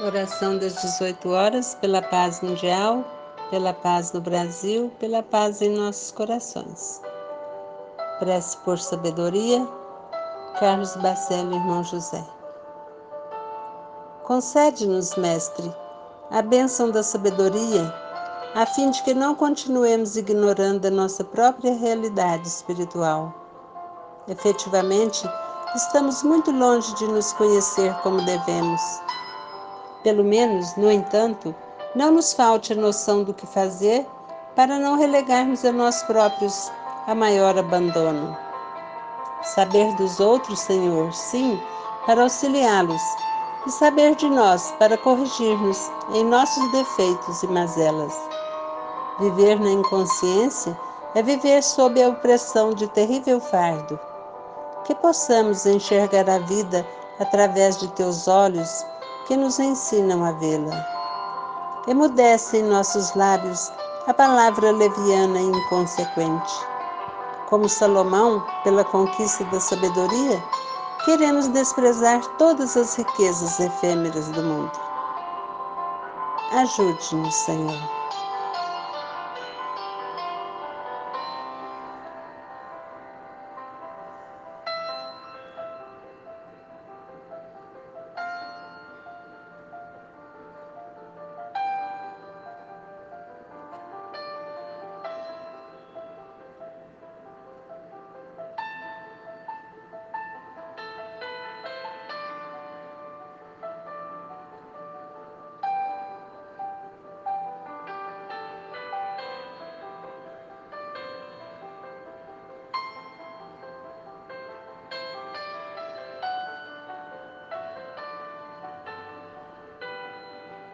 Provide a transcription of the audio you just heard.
Oração das 18 horas pela paz mundial, pela paz no Brasil, pela paz em nossos corações. Prece por sabedoria, Carlos Bacello, irmão José. Concede-nos, Mestre, a bênção da sabedoria, a fim de que não continuemos ignorando a nossa própria realidade espiritual. Efetivamente, estamos muito longe de nos conhecer como devemos pelo menos, no entanto, não nos falte a noção do que fazer para não relegarmos a nós próprios a maior abandono. Saber dos outros, Senhor, sim, para auxiliá-los, e saber de nós para corrigir-nos em nossos defeitos e mazelas. Viver na inconsciência é viver sob a opressão de terrível fardo. Que possamos enxergar a vida através de teus olhos que nos ensinam a vê-la. Emudece em nossos lábios a palavra leviana e inconsequente. Como Salomão, pela conquista da sabedoria, queremos desprezar todas as riquezas efêmeras do mundo. Ajude-nos, Senhor.